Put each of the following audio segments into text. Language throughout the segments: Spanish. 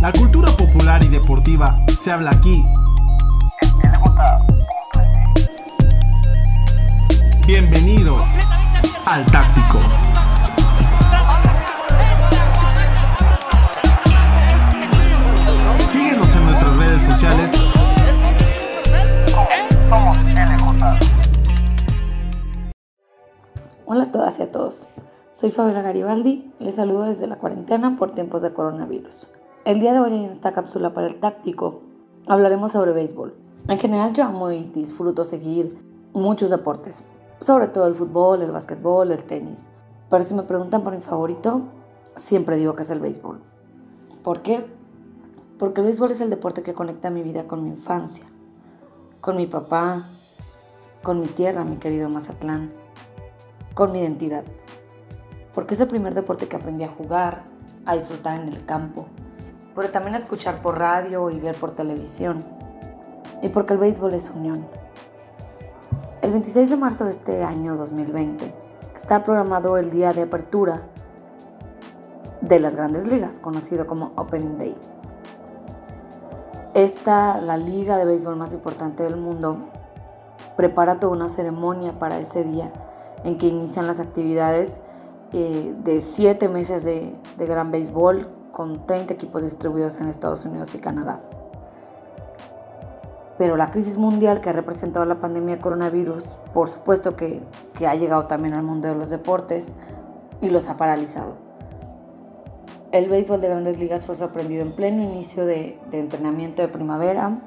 La cultura popular y deportiva se habla aquí. Bienvenido al Táctico. Síguenos en nuestras redes sociales. Hola a todas y a todos. Soy Fabiola Garibaldi les saludo desde la cuarentena por tiempos de coronavirus. El día de hoy en esta cápsula para el táctico hablaremos sobre béisbol. En general yo amo y disfruto seguir muchos deportes, sobre todo el fútbol, el básquetbol, el tenis. Pero si me preguntan por mi favorito, siempre digo que es el béisbol. ¿Por qué? Porque el béisbol es el deporte que conecta mi vida con mi infancia, con mi papá, con mi tierra, mi querido Mazatlán, con mi identidad. Porque es el primer deporte que aprendí a jugar, a disfrutar en el campo, pero también escuchar por radio y ver por televisión. Y porque el béisbol es unión. El 26 de marzo de este año 2020 está programado el día de apertura de las grandes ligas, conocido como Opening Day. Esta, la liga de béisbol más importante del mundo, prepara toda una ceremonia para ese día en que inician las actividades eh, de siete meses de, de gran béisbol con 30 equipos distribuidos en Estados Unidos y Canadá. Pero la crisis mundial que ha representado la pandemia de coronavirus, por supuesto que, que ha llegado también al mundo de los deportes y los ha paralizado. El béisbol de grandes ligas fue sorprendido en pleno inicio de, de entrenamiento de primavera,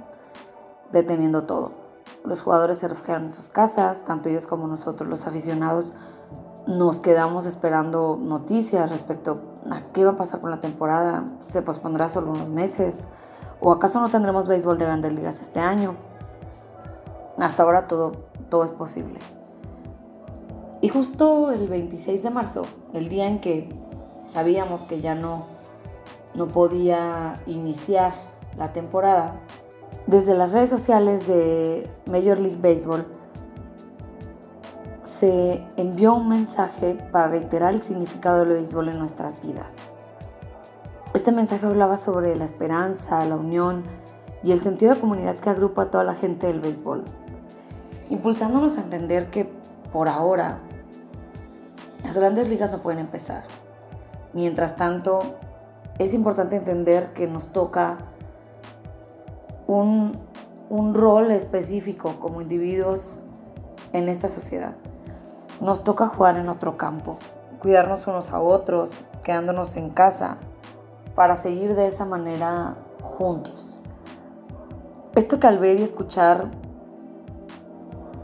deteniendo todo. Los jugadores se refugiaron en sus casas, tanto ellos como nosotros los aficionados nos quedamos esperando noticias respecto a qué va a pasar con la temporada, se pospondrá solo unos meses, o acaso no tendremos béisbol de grandes ligas este año. Hasta ahora todo, todo es posible. Y justo el 26 de marzo, el día en que sabíamos que ya no, no podía iniciar la temporada, desde las redes sociales de Major League Baseball, se envió un mensaje para reiterar el significado del béisbol en nuestras vidas. Este mensaje hablaba sobre la esperanza, la unión y el sentido de comunidad que agrupa a toda la gente del béisbol, impulsándonos a entender que por ahora las grandes ligas no pueden empezar. Mientras tanto, es importante entender que nos toca un, un rol específico como individuos en esta sociedad nos toca jugar en otro campo, cuidarnos unos a otros, quedándonos en casa, para seguir de esa manera juntos. Esto que al ver y escuchar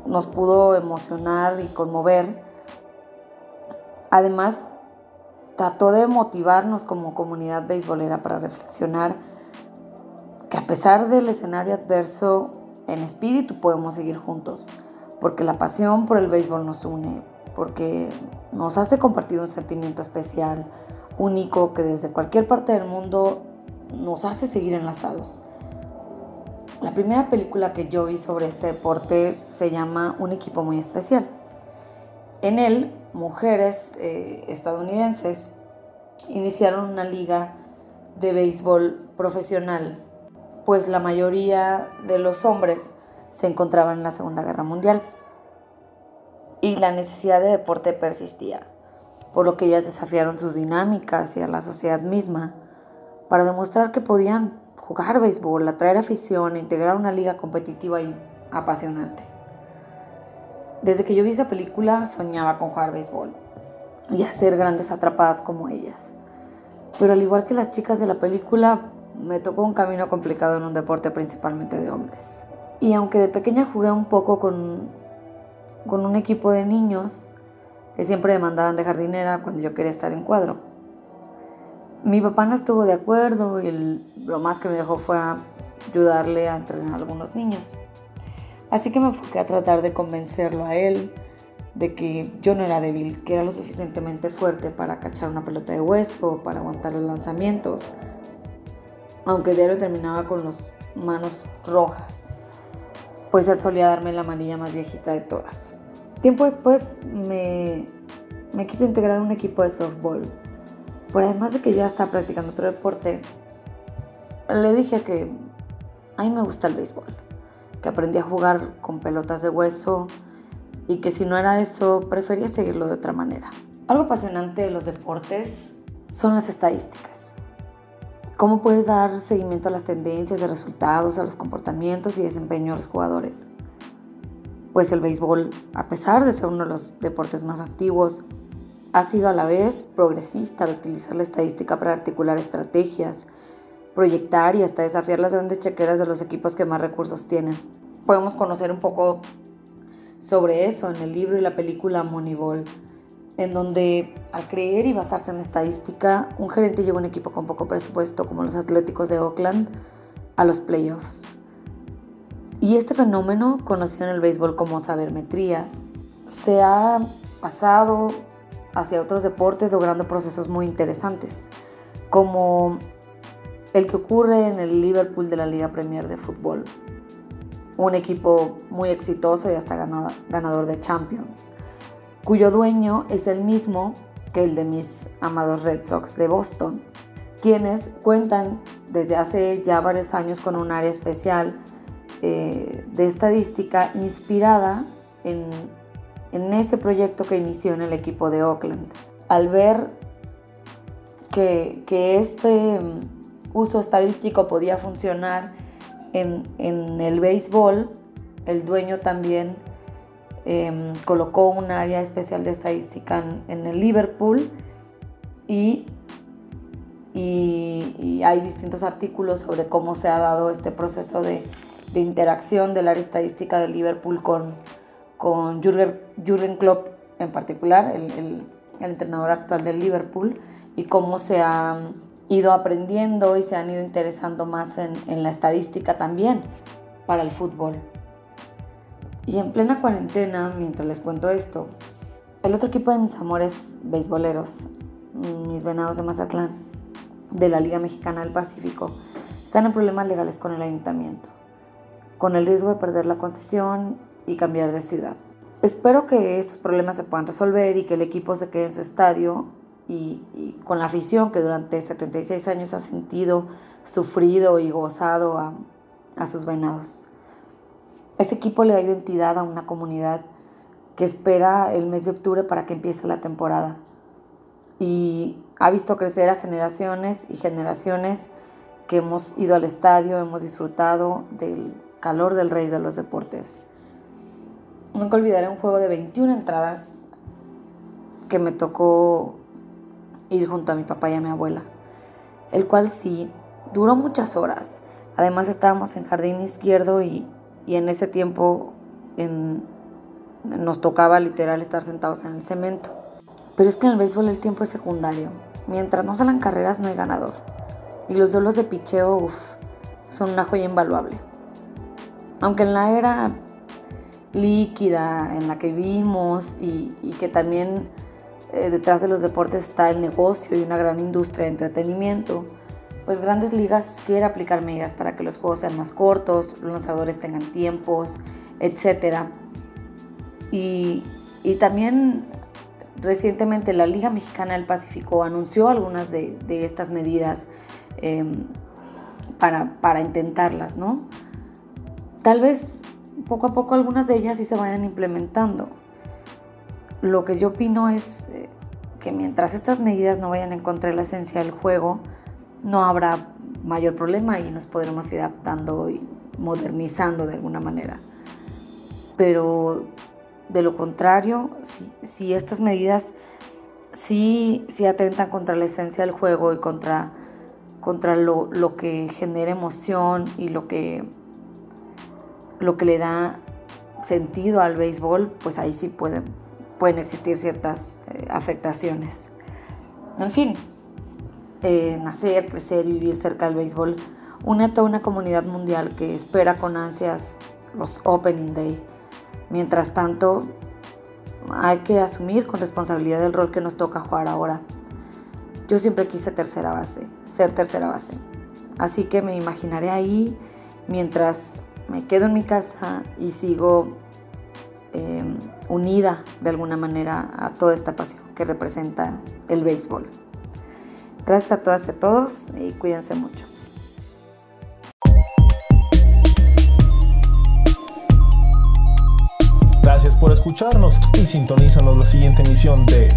nos pudo emocionar y conmover, además trató de motivarnos como comunidad beisbolera para reflexionar que a pesar del escenario adverso, en espíritu podemos seguir juntos porque la pasión por el béisbol nos une, porque nos hace compartir un sentimiento especial, único, que desde cualquier parte del mundo nos hace seguir enlazados. La primera película que yo vi sobre este deporte se llama Un equipo muy especial. En él, mujeres eh, estadounidenses iniciaron una liga de béisbol profesional, pues la mayoría de los hombres se encontraban en la Segunda Guerra Mundial y la necesidad de deporte persistía, por lo que ellas desafiaron sus dinámicas y a la sociedad misma para demostrar que podían jugar béisbol, atraer afición e integrar una liga competitiva y apasionante. Desde que yo vi esa película soñaba con jugar béisbol y hacer grandes atrapadas como ellas. Pero al igual que las chicas de la película, me tocó un camino complicado en un deporte principalmente de hombres. Y aunque de pequeña jugué un poco con, con un equipo de niños que siempre me mandaban de jardinera cuando yo quería estar en cuadro. Mi papá no estuvo de acuerdo y lo más que me dejó fue ayudarle a entrenar a algunos niños. Así que me enfoqué a tratar de convencerlo a él de que yo no era débil, que era lo suficientemente fuerte para cachar una pelota de hueso, para aguantar los lanzamientos, aunque diario terminaba con las manos rojas pues él solía darme la manilla más viejita de todas. Tiempo después me, me quiso integrar a un equipo de softball. Por además de que yo ya estaba practicando otro deporte, le dije que a mí me gusta el béisbol, que aprendí a jugar con pelotas de hueso y que si no era eso, prefería seguirlo de otra manera. Algo apasionante de los deportes son las estadísticas. ¿Cómo puedes dar seguimiento a las tendencias de resultados, a los comportamientos y desempeño de los jugadores? Pues el béisbol, a pesar de ser uno de los deportes más antiguos, ha sido a la vez progresista al utilizar la estadística para articular estrategias, proyectar y hasta desafiar las grandes chequeras de los equipos que más recursos tienen. Podemos conocer un poco sobre eso en el libro y la película Moneyball, en donde al creer y basarse en estadística, un gerente lleva un equipo con poco presupuesto como los Atléticos de Oakland a los playoffs. Y este fenómeno, conocido en el béisbol como sabermetría, se ha pasado hacia otros deportes logrando procesos muy interesantes, como el que ocurre en el Liverpool de la Liga Premier de Fútbol, un equipo muy exitoso y hasta ganador de Champions, cuyo dueño es el mismo que el de mis amados Red Sox de Boston, quienes cuentan desde hace ya varios años con un área especial eh, de estadística inspirada en, en ese proyecto que inició en el equipo de Oakland. Al ver que, que este uso estadístico podía funcionar en, el béisbol, el dueño también em, colocó un área especial de estadística en, el Liverpool y, y, hay distintos artículos sobre cómo se ha dado este proceso de, interacción del área estadística del Liverpool con, con Jürgen, Klopp en particular, el, el entrenador actual del Liverpool, y cómo se ha ido aprendiendo y se han ido interesando más en, la estadística también para el fútbol. Y en plena cuarentena, mientras les cuento esto, el otro equipo de mis amores beisboleros, mis venados de Mazatlán, de la Liga Mexicana del Pacífico, están en problemas legales con el ayuntamiento, con el riesgo de perder la concesión y cambiar de ciudad. Espero que estos problemas se puedan resolver y que el equipo se quede en su estadio y, con la afición que durante 76 años ha sentido, sufrido y gozado a, a sus venados. Ese equipo le da identidad a una comunidad que espera el mes de octubre para que empiece la temporada. Y ha visto crecer a generaciones y generaciones que hemos ido al estadio, hemos disfrutado del calor del rey de los deportes. Nunca olvidaré un juego de 21 entradas que me tocó ir junto a mi papá y a mi abuela, el cual sí duró muchas horas. Además estábamos en jardín izquierdo y, en ese tiempo nos tocaba literal estar sentados en el cemento. Pero es que en el béisbol el tiempo es secundario. Mientras no salen carreras no hay ganador. Y los duelos de picheo, uff, son una joya invaluable. Aunque en la era líquida en la que vivimos y, y que también eh, detrás de los deportes está el negocio y una gran industria de entretenimiento, pues Grandes Ligas quiere aplicar medidas para que los juegos sean más cortos, los lanzadores tengan tiempos, etc. Y, también recientemente la Liga Mexicana del Pacífico anunció algunas de, estas medidas em, para, para intentarlas, ¿no? Tal vez poco a poco algunas de ellas sí se vayan implementando. Lo que yo opino es eh, que mientras estas medidas no vayan a encontrar la esencia del juego, no habrá mayor problema y nos podremos ir adaptando y modernizando de alguna manera. Pero de lo contrario, si, estas medidas sí, atentan contra la esencia del juego y contra, contra lo, que genera emoción y lo que, lo que le da sentido al béisbol, pues ahí sí pueden, pueden existir ciertas eh, afectaciones. En fin, eh, nacer, crecer y vivir cerca del béisbol une a toda una comunidad mundial que espera con ansias los Opening Day. Mientras tanto, hay que asumir con responsabilidad el rol que nos toca jugar ahora. Yo siempre quise tercera base, ser tercera base. Así que me imaginaré ahí mientras me quedo en mi casa y sigo Em, unida de alguna manera a toda esta pasión que representa el béisbol. Gracias a todas y a todos y cuídense mucho. Gracias por escucharnos y sintonízanos la siguiente emisión de